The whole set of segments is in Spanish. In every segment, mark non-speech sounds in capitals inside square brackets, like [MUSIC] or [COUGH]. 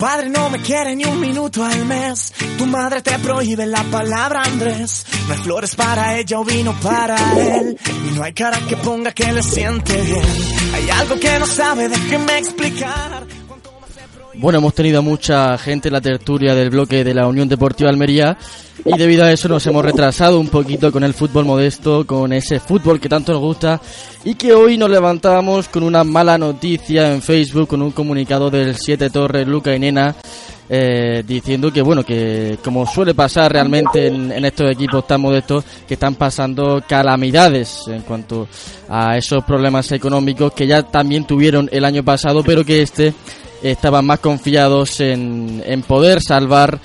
Padre no me quiere ni un minuto al mes. Tu madre te prohíbe la palabra Andrés. No hay flores para ella o vino para él. Y no hay cara que ponga que le siente bien. Hay algo que no sabe, déjeme explicar. Bueno, hemos tenido mucha gente en la tertulia del bloque de la Unión Deportiva Almería y debido a eso nos hemos retrasado un poquito con el fútbol modesto, con ese fútbol que tanto nos gusta y que hoy nos levantamos con una mala noticia en Facebook, con un comunicado del Siete Torres, Luca y Nena, eh, diciendo que bueno, que como suele pasar realmente en, en estos equipos tan modestos, que están pasando calamidades en cuanto a esos problemas económicos que ya también tuvieron el año pasado, pero que este estaban más confiados en, en poder salvar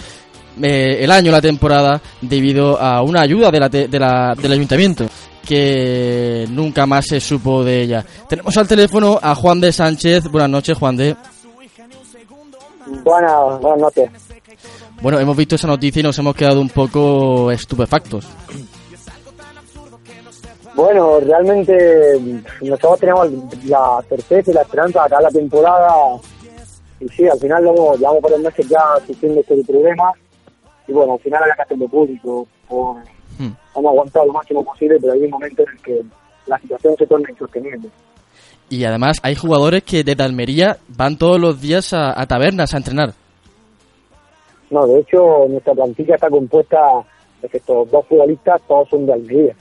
eh, el año, la temporada, debido a una ayuda de la, te- de la- del ayuntamiento que nunca más se supo de ella. Tenemos al teléfono a Juan de Sánchez. Buenas noches, Juan de. Buenas, buenas noches. Bueno, hemos visto esa noticia y nos hemos quedado un poco estupefactos. Bueno, realmente nosotros teníamos la certeza y la esperanza de acabar la temporada y sí, al final luego llevamos el meses ya sufriendo este problema y bueno, al final había que hacerlo público. Por, Hmm. Hemos aguantado lo máximo posible, pero hay un momento en el que la situación se torna insostenible. Y además hay jugadores que desde Almería van todos los días a, a tabernas a entrenar. No, de hecho, nuestra plantilla está compuesta de estos dos futbolistas todos son de Almería.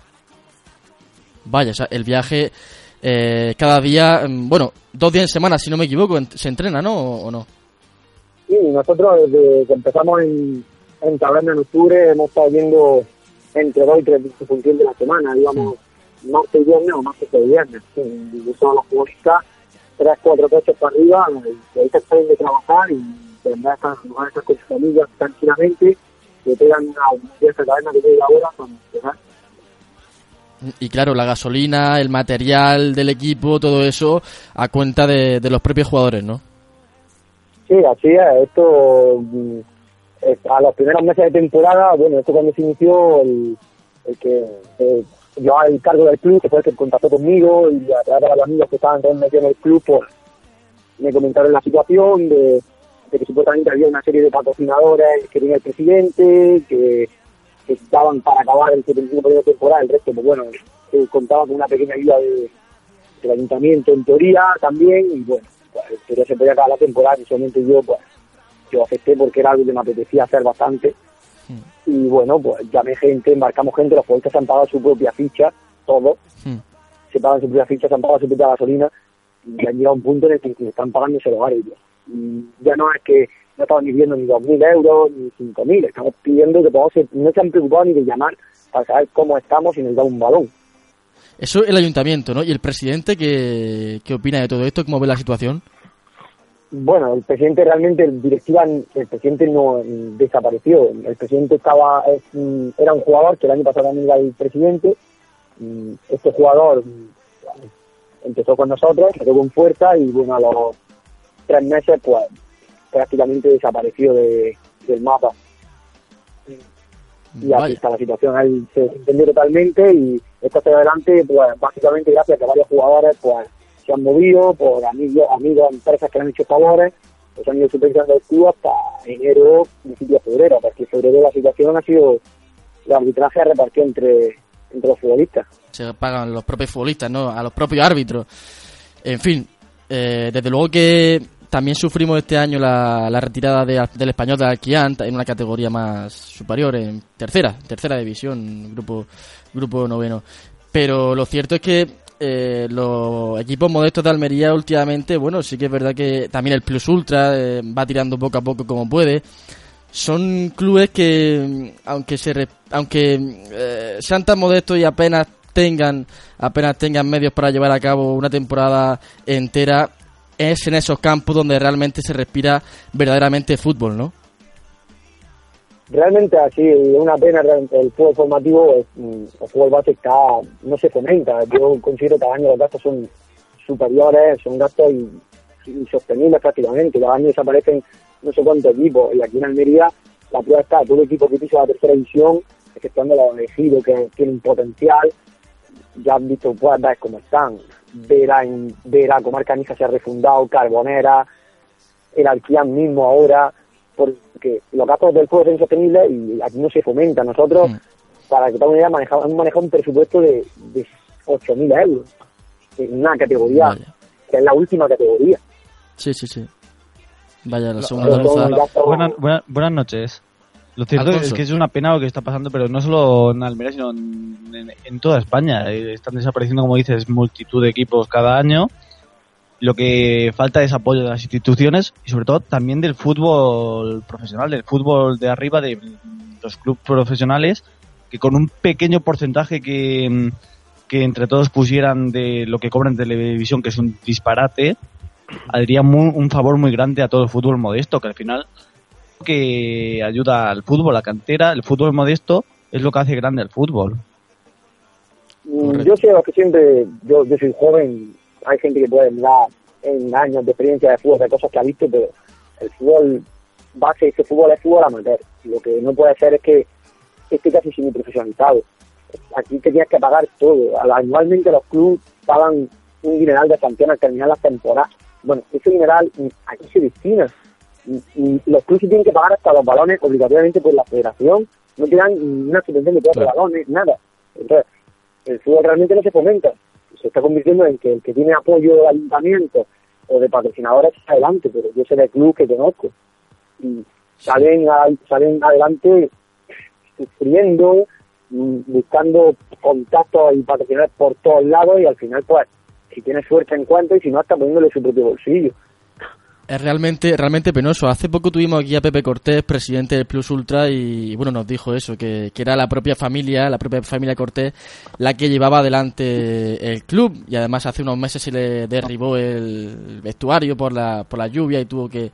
Vaya, o sea, el viaje eh, cada día, mm, bueno, dos días en semana, si no me equivoco, se entrena, ¿no? ¿O, no? Sí, nosotros desde que empezamos en, en Taberna en octubre hemos estado viendo entre dos y tres en función de la semana, digamos, martes y viernes o martes y viernes. Son los futbolistas, tres, cuatro coches para arriba, y ahí se pueden de trabajar y tendrán estar jugar estar con sus familias tranquilamente, que tengan una fiesta taberna que llega ahora para empezar. Y claro, la gasolina, el material del equipo, todo eso a cuenta de, de los propios jugadores, ¿no? Sí, así es. Esto, mm, a los primeros meses de temporada, bueno, esto cuando se inició, el, el que eh, llevaba el cargo del club, que fue el que contactó conmigo, y a través de los amigos que estaban también metidos en el club, pues me comentaron la situación de, de que supuestamente había una serie de patrocinadores que tenía el presidente, que, que estaban para acabar el 75 periodo temporada, el resto, pues bueno, que contaba con una pequeña ayuda de, del ayuntamiento en teoría también, y bueno, pues, teoría se podía acabar la temporada, y solamente yo, pues, yo acepté porque era algo que me apetecía hacer bastante. Y bueno, pues llamé gente, embarcamos gente, los futbolistas se han pagado su propia ficha, todos, Hmm. se pagan su propia ficha, se han pagado su propia gasolina, y han llegado a un punto en el que están pagando ese hogar ellos. Y ya no es que no estaban ni viendo ni 2.000 euros ni 5.000, estamos pidiendo que podamos no se han preocupado ni de llamar para saber cómo estamos y nos da un balón. Eso el ayuntamiento, ¿no? Y el presidente, ¿qué, qué opina de todo esto? ¿Cómo ve la situación? Bueno, el presidente realmente, el directiva, el presidente no mm, desapareció. El presidente estaba, es, mm, era un jugador que el año pasado también era el presidente. Mm, Este jugador empezó con nosotros, se quedó con fuerza y bueno, a los tres meses pues prácticamente desapareció de, del mapa. Y Vaya. así está la situación, él se entendió totalmente y esto hacia adelante, pues básicamente gracias a que varios jugadores pues se han movido por amigos, amigos, empresas que le han hecho favores, pues han ido supervisando el club hasta enero, principio de febrero, porque en febrero la situación ha sido el arbitraje repartido entre, entre los futbolistas. Se pagan los propios futbolistas, ¿no? A los propios árbitros. En fin, eh, desde luego que también sufrimos este año la, retirada de- del español de Alquiant en una categoría más superior, en tercera, tercera división, grupo, grupo noveno. Pero lo cierto es que eh, los equipos modestos de Almería últimamente, bueno, sí que es verdad que también el Plus Ultra eh, va tirando poco a poco como puede. Son clubes que, mm, aunque se aunque eh, sean tan modestos y apenas tengan apenas tengan medios para llevar a cabo una temporada entera, es en esos campos donde realmente se respira verdaderamente fútbol, ¿no? Realmente así, una pena, el fútbol formativo, mm, el fútbol base está, no se fomenta. Yo considero que cada año los gastos son superiores, son gastos insostenibles prácticamente. Cada año desaparecen no sé cuántos equipos y aquí en Almería la prueba está, todo el equipo que pisa la tercera división, exceptuando los elegidos que tienen potencial, ya han visto, puedes ver cómo están. Vera, en, Vera, Comarca Niza se ha refundado, Carbonera, el Alquián mismo ahora, porque los gastos del juego son insostenibles y aquí no se fomenta. Nosotros, mm. para que tengan una idea, manejamos, hemos manejado un presupuesto de, de 8.000 euros en una categoría, que es la última categoría. Sí, sí, sí. Vaya, la segunda Buenas, buenas noches. Lo cierto es que es una pena lo que está pasando, pero no solo en Almería, sino en, toda España. Eh, están desapareciendo, como dices, multitud de equipos cada año. Lo que falta es apoyo de las instituciones y sobre todo también del fútbol profesional, del fútbol de arriba, de los clubes profesionales, que con un pequeño porcentaje que, que entre todos pusieran de lo que cobran en televisión, que es un disparate, haría un favor muy grande a todo el fútbol modesto, que al final que ayuda al fútbol, la cantera, el fútbol modesto es lo que hace grande el fútbol. Mm, yo sé que siempre, yo, yo soy joven, hay gente que puede hablar en años de experiencia de fútbol, de cosas que ha visto, pero el fútbol base, ese fútbol es fútbol amateur. Lo que no puede ser es que esté casi semi profesionalizado. Aquí tenías que pagar todo. Anualmente los clubes pagan un dineral de sanción al terminar la temporada. Bueno, ese dineral aquí se destina los clubes tienen que pagar hasta los balones obligatoriamente por la federación, no tienen una subvención de todos los balones, nada. Entonces, el fútbol realmente no se fomenta, se está convirtiendo en que el que tiene apoyo de ayuntamiento o de patrocinadores está adelante, pero yo sé de club que conozco. Y salen, salen adelante sufriendo, mm, buscando contactos y patrocinadores por todos lados y al final pues si tiene suerte en cuanto y si no hasta poniéndole su propio bolsillo es realmente, realmente penoso. Hace poco tuvimos aquí a Pepe Cortés, presidente del Plus Ultra, y bueno, nos dijo eso, que, que, era la propia familia, la propia familia Cortés, la que llevaba adelante el club. Y además hace unos meses se le derribó el vestuario por la, por la lluvia y tuvo que,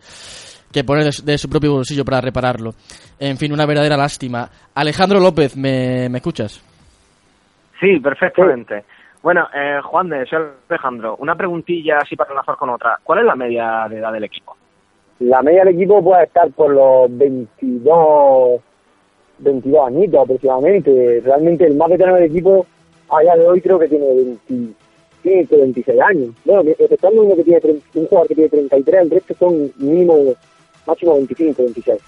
que poner de su, propio bolsillo para repararlo. En fin, una verdadera lástima. Alejandro López, ¿me, me escuchas? Sí, perfectamente. Bueno, eh, Juan de soy Alejandro. Una preguntilla así para enlazar con otra. ¿Cuál es la media de edad del equipo? La media del equipo puede estar por los 22, 22 añitos aproximadamente. Realmente el más veterano del equipo a día de hoy creo que tiene 25, 26 años. Bueno, estando uno que tiene un jugador que tiene 33, el resto son mínimo, máximo 25, 26.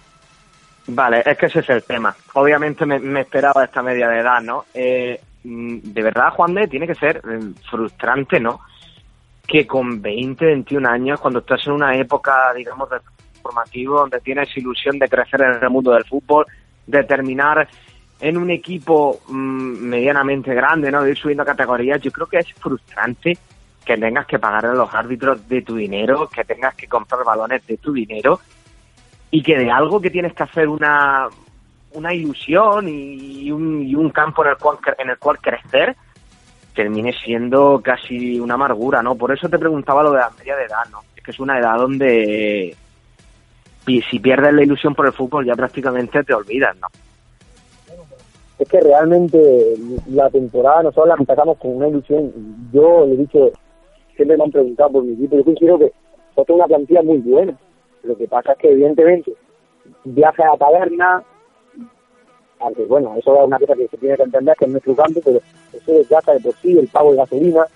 Vale, es que ese es el tema. Obviamente me, me esperaba esta media de edad, ¿no? Eh, de verdad, Juan de, tiene que ser eh, frustrante, ¿no? Que con 20, 21 años, cuando estás en una época, digamos, de formativo, donde tienes ilusión de crecer en el mundo del fútbol, de terminar en un equipo mm, medianamente grande, ¿no? De ir subiendo categorías, yo creo que es frustrante que tengas que pagar a los árbitros de tu dinero, que tengas que comprar balones de tu dinero y que de algo que tienes que hacer una, una ilusión y un, y un campo en el cual en el cual crecer termine siendo casi una amargura, ¿no? Por eso te preguntaba lo de la media de edad, ¿no? Es que es una edad donde si pierdes la ilusión por el fútbol ya prácticamente te olvidas, ¿no? Es que realmente la temporada nosotros la empezamos con una ilusión. Yo le he dicho, siempre me han preguntado por mi equipo, yo considero que nosotros una plantilla muy buena. Lo que pasa es que evidentemente viajes a taberna, aunque bueno, eso es una cosa que se tiene que entender que es nuestro campo, pero eso desgasta de por sí el pago de gasolina,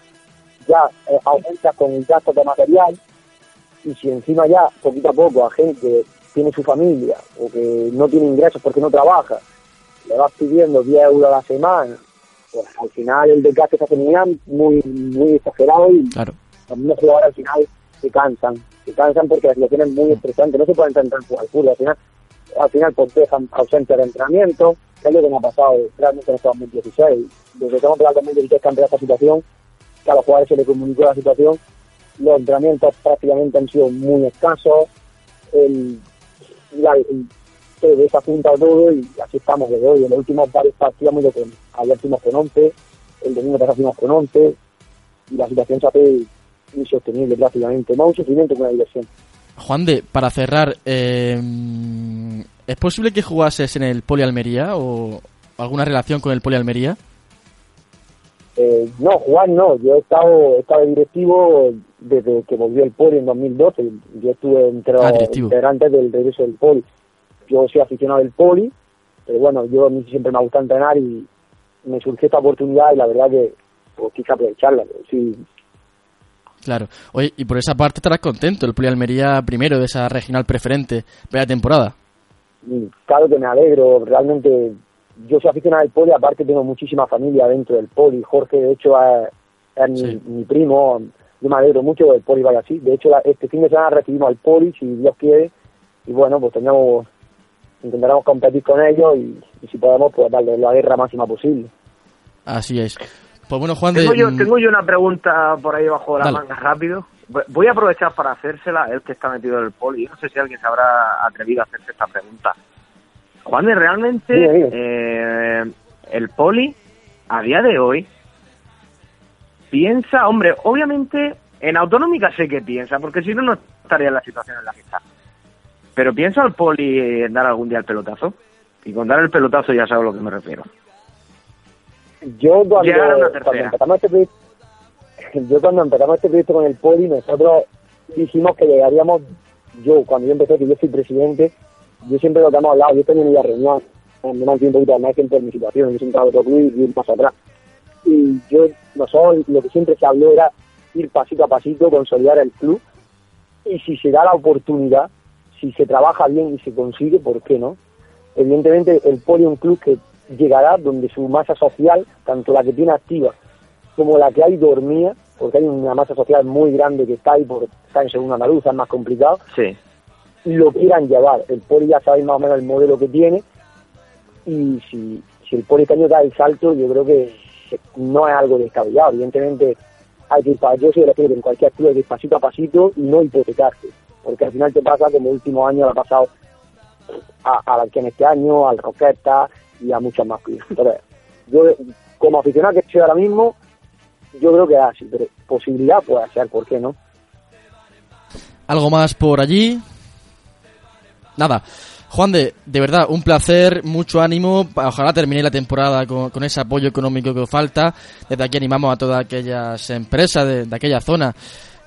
ya eh, aumenta con el gasto de material, y si encima ya, poquito a poco, a gente que tiene su familia o que no tiene ingresos porque no trabaja, le vas pidiendo 10 euros a la semana, pues al final el desgaste se hace muy, muy exagerado y claro. los jugadores al final se cansan, se cansan porque situación es muy estresante, no se pueden intentar jugar fútbol, al final al final dejan ausente de entrenamiento, que es lo que me ha pasado realmente en este 2016. Desde que hemos empezado el 2016 cambia esta situación, que a los jugadores se les comunicó la situación, los entrenamientos prácticamente han sido muy escasos, el, la, se desapunta todo y así estamos desde hoy. En los últimos varios partidos muy con, ayer fuimos con 11, el domingo pasado fuimos con 11 y la situación se hace insostenible prácticamente, más un sufrimiento que una diversión. Juan de, para cerrar, eh, ¿es posible que jugases en el Poli Almería o alguna relación con el Poli Almería? Eh, no, jugar no. Yo he estado, he estado directivo desde que volvió el Poli en 2012. Yo estuve entre Ah, del regreso del Poli. Yo soy aficionado del Poli, pero bueno, yo a mí siempre me ha gustado entrenar y me surgió esta oportunidad y la verdad que pues, quise aprovecharla. pero sí, Claro. Oye, y por esa parte estarás contento, el Poli Almería primero de esa regional preferente, primera temporada. Claro que me alegro. Realmente yo soy aficionado al Poli, aparte tengo muchísima familia dentro del Poli. Jorge, de hecho, es, es mi, Sí. mi primo. Yo me alegro mucho que el Poli vaya así. De hecho, la- este fin de semana recibimos al Poli, si Dios quiere. Y bueno, pues tenemos, intentaremos competir con ellos y, y si podemos, pues darle la guerra máxima posible. Así es. Pues bueno, Juan de... Tengo yo, mm, tengo yo una pregunta por ahí bajo la Dale. manga rápido. Voy- a aprovechar para hacérsela, él que está metido en el poli. Yo no sé si alguien se habrá atrevido a hacerse esta pregunta. Juan, realmente Dime, dime. eh, el poli, a día de hoy, piensa, hombre, obviamente en autonómica sé que piensa, porque si no, no estaría en la situación en la que está. Pero piensa el poli en dar algún día el pelotazo. Y con dar el pelotazo ya sabes a lo que me refiero. Yo cuando, empezamos este proyecto, [LAUGHS] yo cuando empezamos este proyecto con el Poli, nosotros dijimos que llegaríamos, yo cuando yo empecé, que yo soy presidente, yo siempre lo que hemos hablado, yo tenía una reunión, me mantengo un poquito al margen por mi situación, yo siempre otro club y ir más atrás. Y yo, nosotros lo que siempre se habló era ir pasito a pasito, consolidar el club, y si se da la oportunidad, si se trabaja bien y se consigue, ¿por qué no? Evidentemente el Poli es un club que llegará donde su masa social, tanto la que tiene activa como la que hay dormida, porque hay una masa social muy grande que está ahí por estar en segunda andaluza, es más complicado, Sí. lo quieran llevar. El Poli ya sabéis más o menos el modelo que tiene y si, si el Poli este año da el salto, yo creo que no es algo descabellado. Evidentemente hay que ir para, yo soy de los que en cualquier club hay que ir pasito a pasito y no hipotecarse, porque al final te pasa como el último año le ha pasado a, a la que en este año, al Roqueta y a muchos más clubes. Entonces, yo como aficionado que estoy ahora mismo, yo creo que es así, pero posibilidad puede ser, ¿por qué no? ¿Algo más por allí? Nada. Juan de, de verdad, un placer, mucho ánimo. Ojalá termine la temporada con, ese apoyo económico que os falta. Desde aquí animamos a todas aquellas empresas de, aquella zona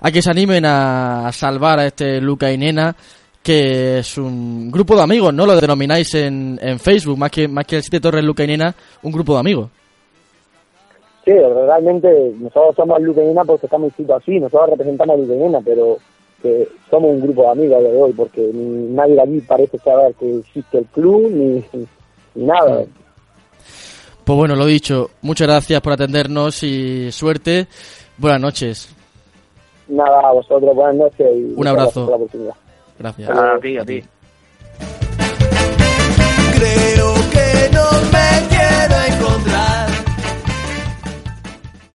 a que se animen a salvar a este Luca y Nena, que es un grupo de amigos, ¿no? Lo denomináis en, en Facebook, más que, más que el Siete Torres Luca y Nena, un grupo de amigos. Sí, realmente nosotros somos Luqueñena porque estamos inscritos así, nosotros representamos a Luqueñena, pero que somos un grupo de amigos de hoy, porque ni nadie de aquí parece saber que existe el club, ni, ni nada. Pues bueno, lo dicho, muchas gracias por atendernos y suerte. Buenas noches. Nada, a vosotros, buenas noches y Un abrazo. gracias por la oportunidad. Gracias. Ah, a ti, a ti. Creo que no me quiero encontrar.